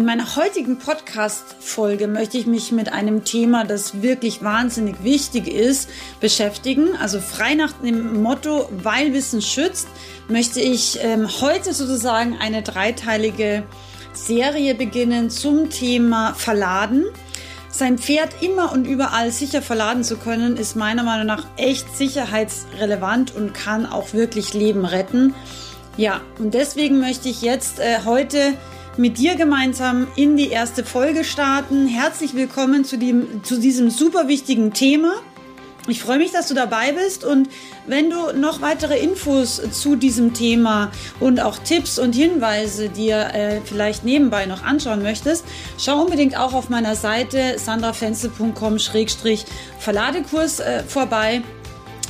In meiner heutigen Podcast-Folge möchte ich mich mit einem Thema, das wirklich wahnsinnig wichtig ist, beschäftigen. Also frei nach dem Motto, weil Wissen schützt, möchte ich ähm, heute sozusagen eine dreiteilige Serie beginnen zum Thema Verladen. Sein Pferd immer und überall sicher verladen zu können, ist meiner Meinung nach echt sicherheitsrelevant und kann auch wirklich Leben retten. Ja, und deswegen möchte ich jetzt äh, heute mit dir gemeinsam in die erste Folge starten. Herzlich willkommen zu, dem, zu diesem super wichtigen Thema. Ich freue mich, dass du dabei bist und wenn du noch weitere Infos zu diesem Thema und auch Tipps und Hinweise dir äh, vielleicht nebenbei noch anschauen möchtest, schau unbedingt auch auf meiner Seite sandrafenzel.com-verladekurs äh, vorbei.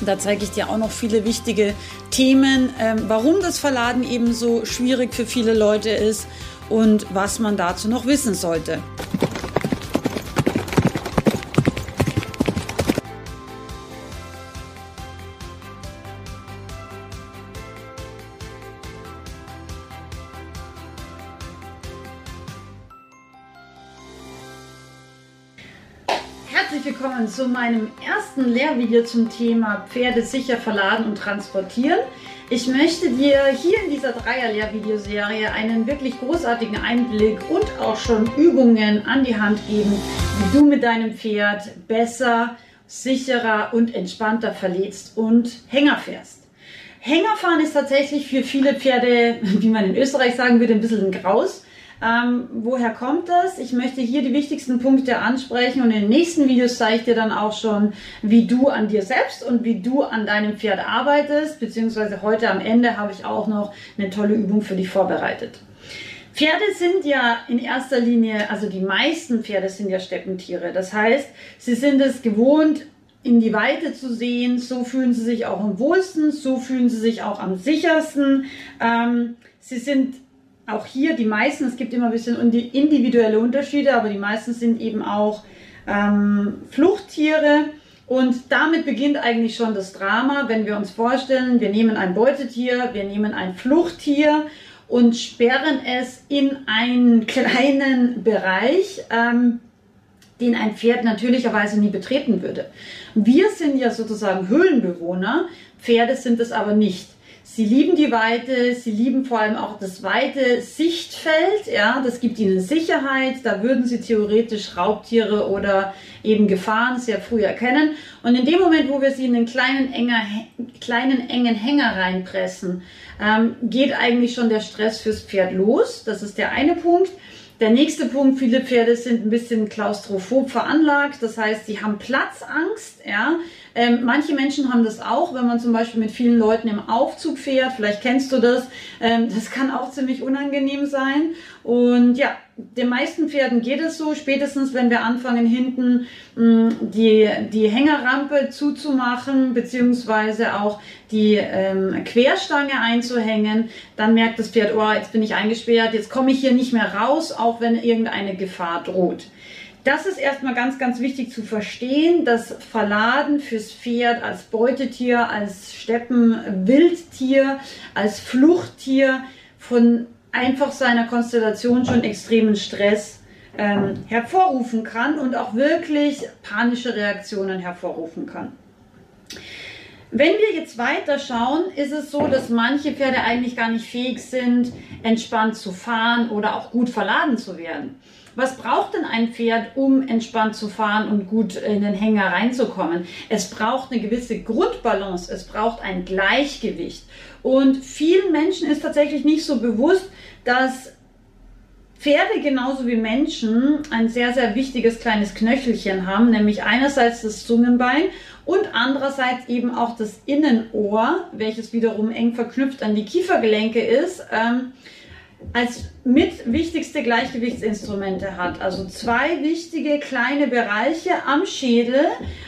Da zeige ich dir auch noch viele wichtige Themen, äh, warum das Verladen eben so schwierig für viele Leute ist und was man dazu noch wissen sollte. Herzlich willkommen zu meinem ersten Lehrvideo zum Thema Pferde sicher verladen und transportieren. Ich möchte dir hier in dieser Dreier-Lehrvideoserie einen wirklich großartigen Einblick und auch schon Übungen an die Hand geben, wie du mit deinem Pferd besser, sicherer und entspannter verlädst und Hänger fährst. Hängerfahren ist tatsächlich für viele Pferde, wie man in Österreich sagen würde, ein bisschen ein Graus. Ähm, woher kommt das? Ich möchte hier die wichtigsten Punkte ansprechen und in den nächsten Videos zeige ich dir dann auch schon, wie du an dir selbst und wie du an deinem Pferd arbeitest, beziehungsweise heute am Ende habe ich auch noch eine tolle Übung für dich vorbereitet. Pferde sind ja in erster Linie, also die meisten Pferde sind ja Steppentiere. Das heißt, sie sind es gewohnt, in die Weite zu sehen. So fühlen sie sich auch am wohlsten, so fühlen sie sich auch am sichersten. Ähm, sie sind auch hier die meisten, es gibt immer ein bisschen individuelle Unterschiede, aber die meisten sind eben auch ähm, Fluchttiere. Und damit beginnt eigentlich schon das Drama, wenn wir uns vorstellen, wir nehmen ein Beutetier, wir nehmen ein Fluchttier und sperren es in einen kleinen Bereich, ähm, den ein Pferd natürlicherweise nie betreten würde. Wir sind ja sozusagen Höhlenbewohner, Pferde sind es aber nicht. Sie lieben die Weite, sie lieben vor allem auch das weite Sichtfeld, ja, das gibt ihnen Sicherheit, da würden sie theoretisch Raubtiere oder eben Gefahren sehr früh erkennen. Und in dem Moment, wo wir sie in einen kleinen, enger, kleinen engen Hänger reinpressen, ähm, geht eigentlich schon der Stress fürs Pferd los. Das ist der eine Punkt. Der nächste Punkt, viele Pferde sind ein bisschen klaustrophob veranlagt, das heißt, sie haben Platzangst, ja. Ähm, manche Menschen haben das auch, wenn man zum Beispiel mit vielen Leuten im Aufzug fährt. Vielleicht kennst du das. Ähm, das kann auch ziemlich unangenehm sein. Und ja, den meisten Pferden geht es so, spätestens wenn wir anfangen, hinten mh, mm, die, die Hängerrampe zuzumachen, beziehungsweise auch die ähm, Querstange einzuhängen, dann merkt das Pferd, oh, jetzt bin ich eingesperrt, jetzt komme ich hier nicht mehr raus, auch wenn irgendeine Gefahr droht. Das ist erstmal ganz, ganz wichtig zu verstehen, dass Verladen fürs Pferd als Beutetier, als Steppenwildtier, als Fluchttier von einfach seiner Konstellation schon extremen Stress ähm, hervorrufen kann und auch wirklich panische Reaktionen hervorrufen kann. Wenn wir jetzt weiter schauen, ist es so, dass manche Pferde eigentlich gar nicht fähig sind, entspannt zu fahren oder auch gut verladen zu werden. Was braucht denn ein Pferd, um entspannt zu fahren und gut in den Hänger reinzukommen? Es braucht eine gewisse Grundbalance, es braucht ein Gleichgewicht. Und vielen Menschen ist tatsächlich nicht so bewusst, dass Pferde genauso wie Menschen ein sehr, sehr wichtiges kleines Knöchelchen haben, nämlich einerseits das Zungenbein und andererseits eben auch das Innenohr, welches wiederum eng verknüpft an die Kiefergelenke ist. Ähm, als mit wichtigste Gleichgewichtsinstrumente hat. Also zwei wichtige kleine Bereiche am Schädel,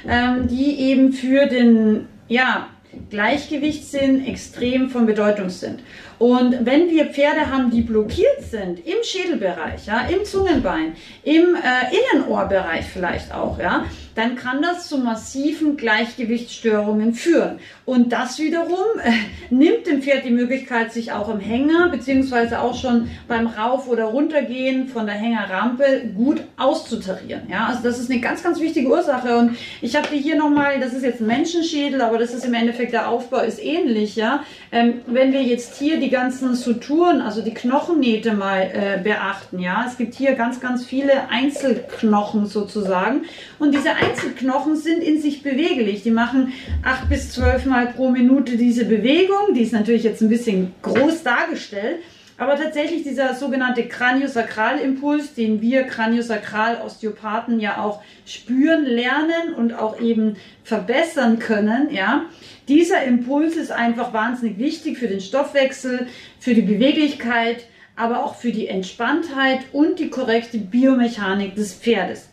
ähm, die eben für den ja, Gleichgewichtssinn extrem von Bedeutung sind. Und wenn wir Pferde haben, die blockiert sind, im Schädelbereich, ja, im Zungenbein, im äh, Innenohrbereich vielleicht auch, ja, dann kann das zu massiven Gleichgewichtsstörungen führen. Und das wiederum äh, nimmt dem Pferd die Möglichkeit, sich auch im Hänger beziehungsweise auch schon beim Rauf- oder Runtergehen von der Hängerrampe gut auszutarieren. Ja, also das ist eine ganz, ganz wichtige Ursache. Und ich habe hier nochmal, das ist jetzt ein Menschenschädel, aber das ist im Endeffekt der Aufbau ist ähnlich. Ja, ähm, wenn wir jetzt hier die ganzen Suturen, also die Knochennähte mal äh, beachten, ja, es gibt hier ganz, ganz viele Einzelknochen sozusagen. Und diese Einzelknochen sind in sich beweglich. Die machen acht bis zwölf Mal pro Minute diese Bewegung. Die ist natürlich jetzt ein bisschen groß dargestellt. Aber tatsächlich dieser sogenannte Kraniosakralimpuls, den wir Kraniosakral-Osteopathen ja auch spüren, lernen und auch eben verbessern können, ja, dieser Impuls ist einfach wahnsinnig wichtig für den Stoffwechsel, für die Beweglichkeit, aber auch für die Entspanntheit und die korrekte Biomechanik des Pferdes.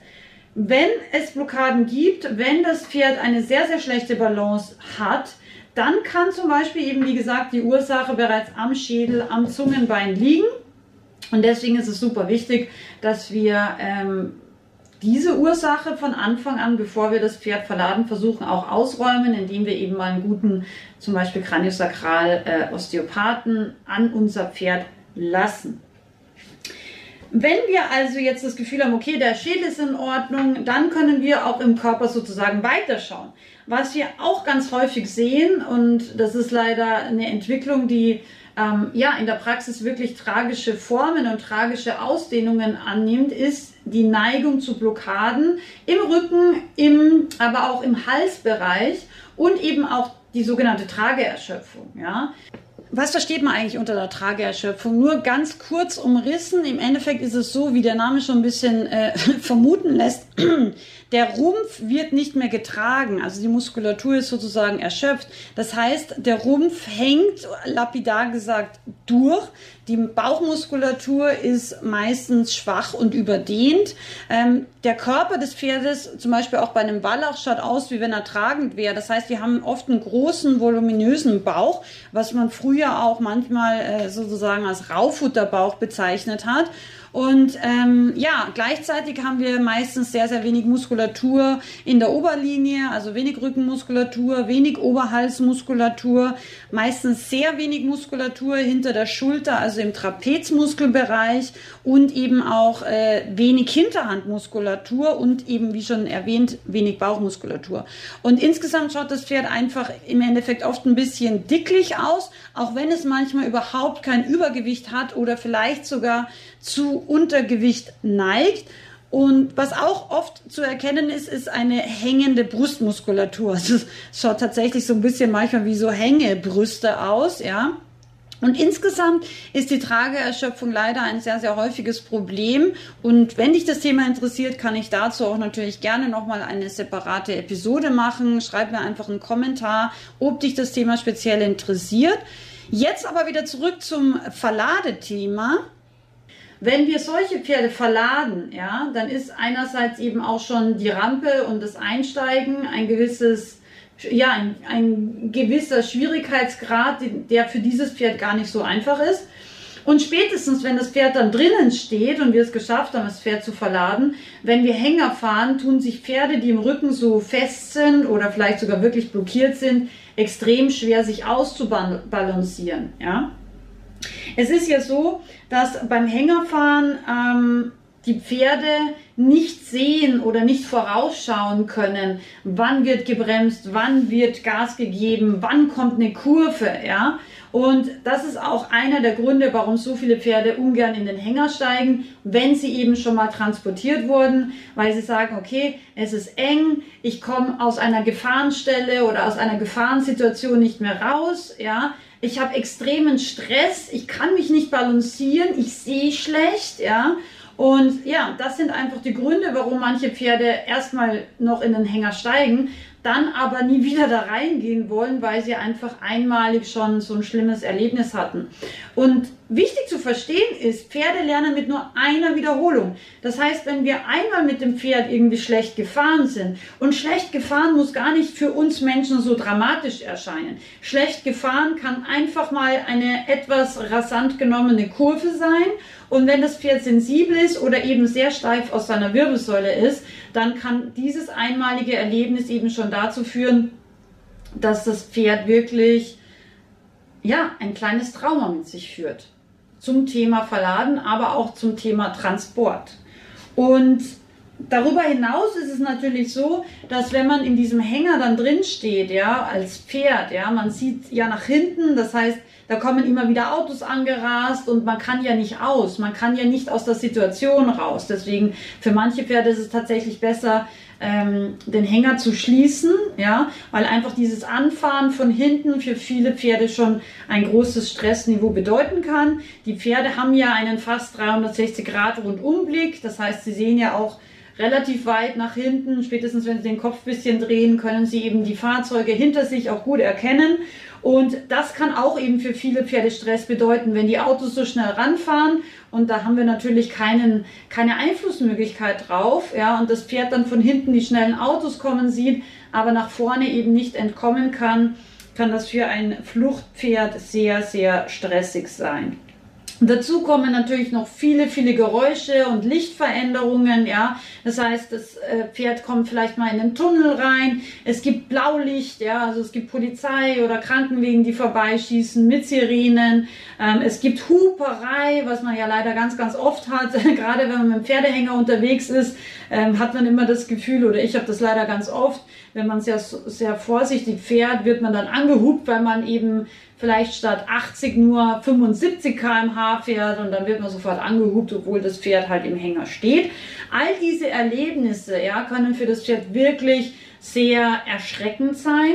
Wenn es Blockaden gibt, wenn das Pferd eine sehr, sehr schlechte Balance hat, dann kann zum Beispiel eben, wie gesagt, die Ursache bereits am Schädel, am Zungenbein liegen. Und deswegen ist es super wichtig, dass wir ähm, diese Ursache von Anfang an, bevor wir das Pferd verladen, versuchen auch ausräumen, indem wir eben mal einen guten, zum Beispiel Kraniosakral äh, Osteopathen an unser Pferd lassen. Wenn wir also jetzt das Gefühl haben, okay, der Schädel ist in Ordnung, dann können wir auch im Körper sozusagen weiterschauen. Was wir auch ganz häufig sehen, und das ist leider eine Entwicklung, die ähm, ja in der Praxis wirklich tragische Formen und tragische Ausdehnungen annimmt, ist die Neigung zu Blockaden im Rücken, im, aber auch im Halsbereich und eben auch die sogenannte Trageerschöpfung. Ja. Was versteht man eigentlich unter der Trageerschöpfung? Nur ganz kurz umrissen. Im Endeffekt ist es so, wie der Name schon ein bisschen äh, vermuten lässt. Der Rumpf wird nicht mehr getragen, also die Muskulatur ist sozusagen erschöpft. Das heißt, der Rumpf hängt, lapidar gesagt, durch. Die Bauchmuskulatur ist meistens schwach und überdehnt. Ähm, der Körper des Pferdes, zum Beispiel auch bei einem Wallach, schaut aus, wie wenn er tragend wäre. Das heißt, wir haben oft einen großen, voluminösen Bauch, was man früher auch manchmal äh, sozusagen als Raufutterbauch bezeichnet hat. Und ähm, ja, gleichzeitig haben wir meistens sehr, sehr wenig Muskulatur in der Oberlinie, also wenig Rückenmuskulatur, wenig Oberhalsmuskulatur, meistens sehr wenig Muskulatur hinter der Schulter, also im Trapezmuskelbereich und eben auch äh, wenig Hinterhandmuskulatur und eben, wie schon erwähnt, wenig Bauchmuskulatur. Und insgesamt schaut das Pferd einfach im Endeffekt oft ein bisschen dicklich aus, auch wenn es manchmal überhaupt kein Übergewicht hat oder vielleicht sogar zu Untergewicht neigt. Und was auch oft zu erkennen ist, ist eine hängende Brustmuskulatur. Also es schaut tatsächlich so ein bisschen manchmal wie so Hängebrüste aus, ja. Und insgesamt ist die Trageerschöpfung leider ein sehr, sehr häufiges Problem. Und wenn dich das Thema interessiert, kann ich dazu auch natürlich gerne nochmal eine separate Episode machen. Schreib mir einfach einen Kommentar, ob dich das Thema speziell interessiert. Jetzt aber wieder zurück zum Verladethema. Wenn wir solche Pferde verladen, ja, dann ist einerseits eben auch schon die Rampe und das Einsteigen ein gewisses, ja, ein, ein gewisser Schwierigkeitsgrad, der für dieses Pferd gar nicht so einfach ist. Und spätestens, wenn das Pferd dann drinnen steht und wir es geschafft haben, das Pferd zu verladen, wenn wir Hänger fahren, tun sich Pferde, die im Rücken so fest sind oder vielleicht sogar wirklich blockiert sind, extrem schwer, sich auszubalancieren. Ja? Es ist ja so, dass beim Hängerfahren ähm, die Pferde nicht sehen oder nicht vorausschauen können, wann wird gebremst, wann wird Gas gegeben, wann kommt eine Kurve, ja. Und das ist auch einer der Gründe, warum so viele Pferde ungern in den Hänger steigen, wenn sie eben schon mal transportiert wurden, weil sie sagen, okay, es ist eng, ich komme aus einer Gefahrenstelle oder aus einer Gefahrensituation nicht mehr raus, ja ich habe extremen Stress, ich kann mich nicht balancieren, ich sehe schlecht, ja. Und ja, das sind einfach die Gründe, warum manche Pferde erstmal noch in den Hänger steigen, dann aber nie wieder da reingehen wollen, weil sie einfach einmalig schon so ein schlimmes Erlebnis hatten. Und wichtig zu verstehen ist, Pferde lernen mit nur einer Wiederholung. Das heißt, wenn wir einmal mit dem Pferd irgendwie schlecht gefahren sind, und schlecht gefahren muss gar nicht für uns Menschen so dramatisch erscheinen. Schlecht gefahren kann einfach mal eine etwas rasant genommene Kurve sein. Und wenn das Pferd sensibel ist oder eben sehr steif aus seiner Wirbelsäule ist, dann kann dieses einmalige Erlebnis eben schon dazu führen, dass das Pferd wirklich ja, ein kleines Trauma mit sich führt zum Thema Verladen, aber auch zum Thema Transport. Und darüber hinaus ist es natürlich so, dass wenn man in diesem Hänger dann drin steht, ja, als Pferd, ja, man sieht ja nach hinten, das heißt, da kommen immer wieder Autos angerast und man kann ja nicht aus, man kann ja nicht aus der Situation raus. Deswegen für manche Pferde ist es tatsächlich besser, ähm, den Hänger zu schließen, ja, weil einfach dieses Anfahren von hinten für viele Pferde schon ein großes Stressniveau bedeuten kann. Die Pferde haben ja einen fast 360 Grad Rundumblick, das heißt, sie sehen ja auch relativ weit nach hinten. Spätestens wenn sie den Kopf ein bisschen drehen, können sie eben die Fahrzeuge hinter sich auch gut erkennen. Und das kann auch eben für viele Pferde Stress bedeuten, wenn die Autos so schnell ranfahren und da haben wir natürlich keinen, keine Einflussmöglichkeit drauf. Ja, und das Pferd dann von hinten die schnellen Autos kommen sieht, aber nach vorne eben nicht entkommen kann, kann das für ein Fluchtpferd sehr, sehr stressig sein. Dazu kommen natürlich noch viele, viele Geräusche und Lichtveränderungen, ja. Das heißt, das äh, Pferd kommt vielleicht mal in einen Tunnel rein. Es gibt Blaulicht, ja. Also es gibt Polizei oder Krankenwegen, die vorbeischießen mit Sirenen. Ähm, es gibt Huperei, was man ja leider ganz, ganz oft hat. Gerade wenn man mit dem Pferdehänger unterwegs ist, ähm, hat man immer das Gefühl, oder ich habe das leider ganz oft, wenn man sehr, sehr vorsichtig fährt, wird man dann angehupt, weil man eben vielleicht statt 80 nur 75 km/h fährt und dann wird man sofort angehupt, obwohl das Pferd halt im Hänger steht. All diese Erlebnisse ja, können für das Pferd wirklich sehr erschreckend sein.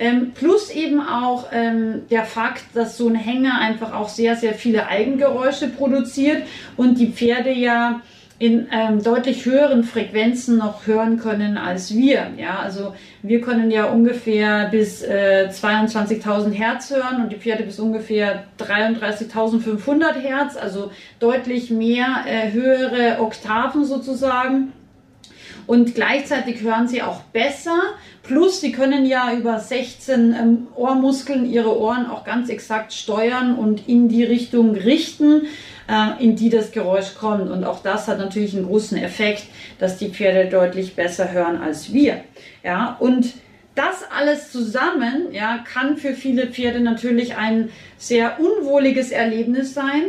Ähm, plus eben auch ähm, der Fakt, dass so ein Hänger einfach auch sehr, sehr viele Eigengeräusche produziert und die Pferde ja in ähm, deutlich höheren Frequenzen noch hören können als wir. Ja, also wir können ja ungefähr bis äh, 22.000 Hertz hören und die Pferde bis ungefähr 33.500 Hertz, also deutlich mehr äh, höhere Oktaven sozusagen. Und gleichzeitig hören sie auch besser. Plus, sie können ja über 16 ähm, Ohrmuskeln ihre Ohren auch ganz exakt steuern und in die Richtung richten äh, in die das Geräusch kommt. Und auch das hat natürlich einen großen Effekt, dass die Pferde deutlich besser hören als wir. Ja, und das alles zusammen ja, kann für viele Pferde natürlich ein sehr unwohliges Erlebnis sein.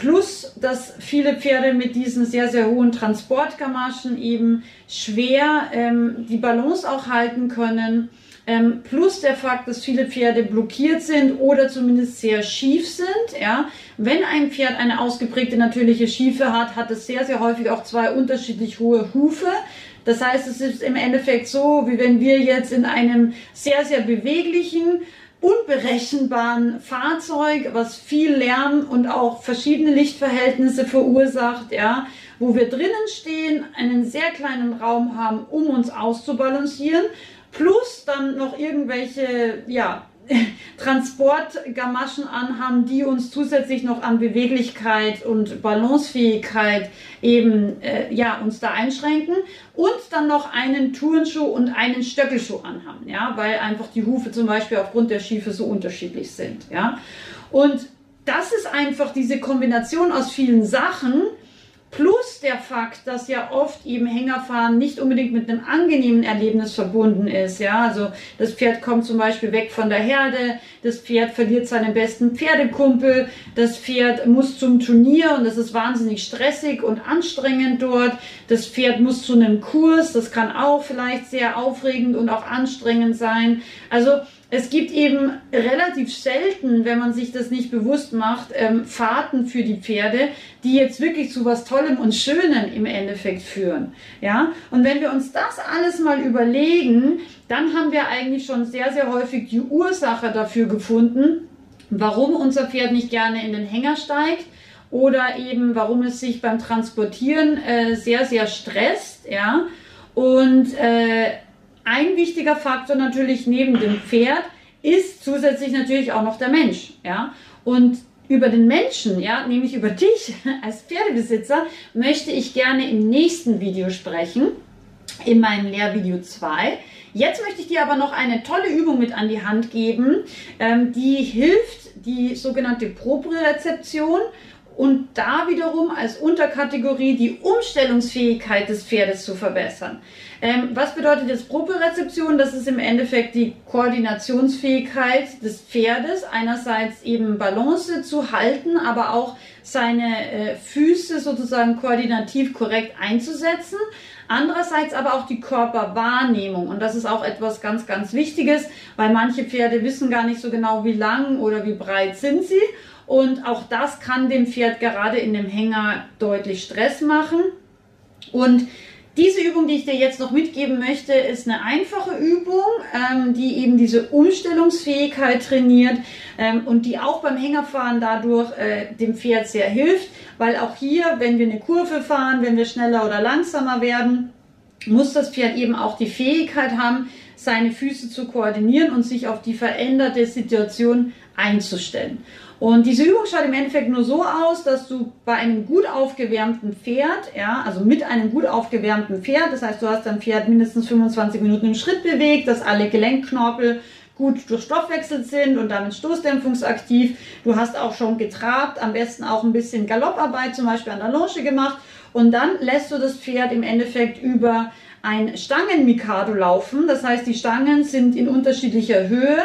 Plus, dass viele Pferde mit diesen sehr, sehr hohen Transportgamaschen eben schwer ähm, die Balance auch halten können ähm, plus der Fakt, dass viele Pferde blockiert sind oder zumindest sehr schief sind. Ja? Wenn ein Pferd eine ausgeprägte natürliche Schiefe hat, hat es sehr, sehr häufig auch zwei unterschiedlich hohe Hufe. Das heißt, es ist im Endeffekt so, wie wenn wir jetzt in einem sehr, sehr beweglichen, unberechenbaren Fahrzeug, was viel Lärm und auch verschiedene Lichtverhältnisse verursacht, ja, wo wir drinnen stehen, einen sehr kleinen Raum haben, um uns auszubalancieren plus dann noch irgendwelche, ja, Transportgamaschen anhaben, die uns zusätzlich noch an Beweglichkeit und Balancefähigkeit eben äh, ja uns da einschränken und dann noch einen Turnschuh und einen Stöckelschuh anhaben, ja, weil einfach die Hufe zum Beispiel aufgrund der Schiefe so unterschiedlich sind, ja. Und das ist einfach diese Kombination aus vielen Sachen, Plus der Fakt, dass ja oft eben Hängerfahren nicht unbedingt mit einem angenehmen Erlebnis verbunden ist. Ja, also das Pferd kommt zum Beispiel weg von der Herde, das Pferd verliert seinen besten Pferdekumpel, das Pferd muss zum Turnier und das ist wahnsinnig stressig und anstrengend dort. Das Pferd muss zu einem Kurs, das kann auch vielleicht sehr aufregend und auch anstrengend sein. Also es gibt eben relativ selten, wenn man sich das nicht bewusst macht, ähm, Fahrten für die Pferde, die jetzt wirklich zu was Tollem und Schönem im Endeffekt führen. Ja? Und wenn wir uns das alles mal überlegen, dann haben wir eigentlich schon sehr, sehr häufig die Ursache dafür gefunden, warum unser Pferd nicht gerne in den Hänger steigt oder eben warum es sich beim Transportieren äh, sehr, sehr stresst. Ja? Und äh, ein wichtiger Faktor natürlich neben dem Pferd ist zusätzlich natürlich auch noch der Mensch. Ja? Und über den Menschen, ja, nämlich über dich als Pferdebesitzer, möchte ich gerne im nächsten Video sprechen, in meinem Lehrvideo 2. Jetzt möchte ich dir aber noch eine tolle Übung mit an die Hand geben, ähm, die hilft, die sogenannte Propriozeption und da wiederum als Unterkategorie die Umstellungsfähigkeit des Pferdes zu verbessern. Ähm, was bedeutet jetzt Propriozeption? Das ist im Endeffekt die Koordinationsfähigkeit des Pferdes, einerseits eben Balance zu halten, aber auch seine äh, Füße sozusagen koordinativ korrekt einzusetzen. Andererseits aber auch die Körperwahrnehmung. Und das ist auch etwas ganz, ganz Wichtiges, weil manche Pferde wissen gar nicht so genau, wie lang oder wie breit sind sie. Und auch das kann dem Pferd gerade in dem Hänger deutlich Stress machen. Und diese Übung, die ich dir jetzt noch mitgeben möchte, ist eine einfache Übung, ähm, die eben diese Umstellungsfähigkeit trainiert ähm, und die auch beim Hängerfahren dadurch äh, dem Pferd sehr hilft, weil auch hier, wenn wir eine Kurve fahren, wenn wir schneller oder langsamer werden, muss das Pferd eben auch die Fähigkeit haben, seine Füße zu koordinieren und sich auf die veränderte Situation einzustellen. Und diese Übung schaut im Endeffekt nur so aus, dass du bei einem gut aufgewärmten Pferd, ja, also mit einem gut aufgewärmten Pferd, das heißt, du hast dein Pferd mindestens 25 Minuten im Schritt bewegt, dass alle Gelenkknorpel gut durchstoffwechselt sind und damit stoßdämpfungsaktiv. Du hast auch schon getrabt, am besten auch ein bisschen Galopparbeit zum Beispiel an der Longe gemacht. Und dann lässt du das Pferd im Endeffekt über ein Stangenmikado laufen. Das heißt, die Stangen sind in unterschiedlicher Höhe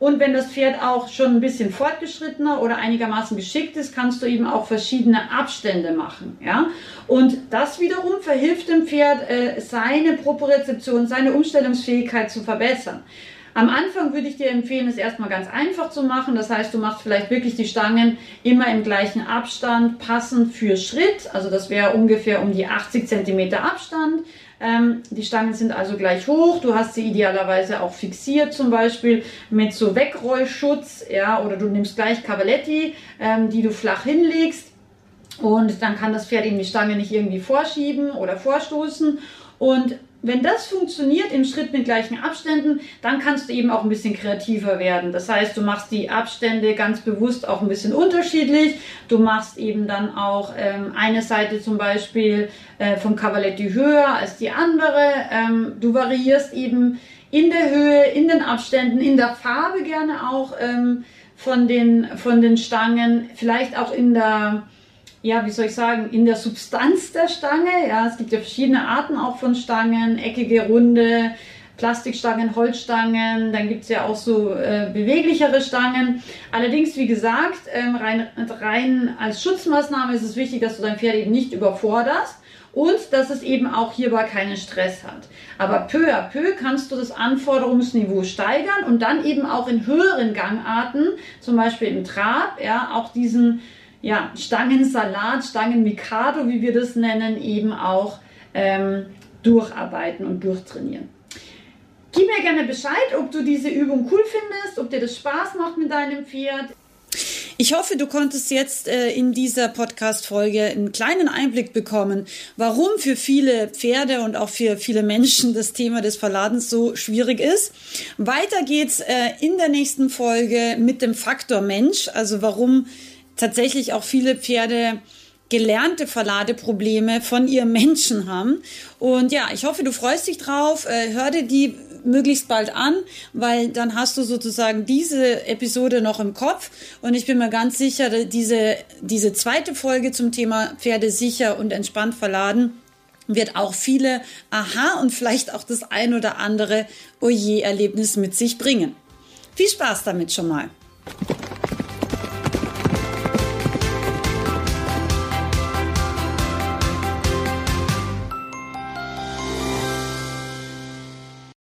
und wenn das Pferd auch schon ein bisschen fortgeschrittener oder einigermaßen geschickt ist, kannst du eben auch verschiedene Abstände machen. Ja? Und das wiederum verhilft dem Pferd, äh, seine Propriozeption, seine Umstellungsfähigkeit zu verbessern. Am Anfang würde ich dir empfehlen, es erstmal ganz einfach zu machen. Das heißt, du machst vielleicht wirklich die Stangen immer im gleichen Abstand, passend für Schritt. Also das wäre ungefähr um die 80 Zentimeter Abstand. Ähm, die Stangen sind also gleich hoch. Du hast sie idealerweise auch fixiert, zum Beispiel mit so Wegrollschutz, ja, oder du nimmst gleich Cavaletti, ähm, die du flach hinlegst. Und dann kann das Pferd eben die Stange nicht irgendwie vorschieben oder vorstoßen. Und wenn das funktioniert im Schritt mit gleichen Abständen, dann kannst du eben auch ein bisschen kreativer werden. Das heißt, du machst die Abstände ganz bewusst auch ein bisschen unterschiedlich. Du machst eben dann auch ähm, eine Seite zum Beispiel äh, vom Cavaletti höher als die andere. Ähm, du variierst eben in der Höhe, in den Abständen, in der Farbe gerne auch ähm, von, den, von den Stangen, vielleicht auch in der ja, wie soll ich sagen, in der Substanz der Stange. Ja, es gibt ja verschiedene Arten auch von Stangen, eckige, runde, Plastikstangen, Holzstangen, dann gibt es ja auch so äh, beweglichere Stangen. Allerdings, wie gesagt, ähm, rein, rein als Schutzmaßnahme ist es wichtig, dass du dein Pferd eben nicht überforderst und dass es eben auch hierbei keinen Stress hat. Aber peu à peu kannst du das Anforderungsniveau steigern und dann eben auch in höheren Gangarten, zum Beispiel im Trab, ja, auch diesen ja, Stangensalat, Stangenmikado, wie wir das nennen, eben auch ähm, durcharbeiten und durchtrainieren. Gib mir gerne Bescheid, ob du diese Übung cool findest, ob dir das Spaß macht mit deinem Pferd. Ich hoffe, du konntest jetzt äh, in dieser Podcast-Folge einen kleinen Einblick bekommen, warum für viele Pferde und auch für viele Menschen das Thema des Verladens so schwierig ist. Weiter geht's äh, in der nächsten Folge mit dem Faktor Mensch, also warum tatsächlich auch viele Pferde gelernte Verladeprobleme von ihrem Menschen haben. Und ja, ich hoffe, du freust dich drauf. Äh, hör dir die möglichst bald an, weil dann hast du sozusagen diese Episode noch im Kopf. Und ich bin mir ganz sicher, diese, diese zweite Folge zum Thema Pferde sicher und entspannt verladen wird auch viele Aha und vielleicht auch das ein oder andere Oje-Erlebnis mit sich bringen. Viel Spaß damit schon mal.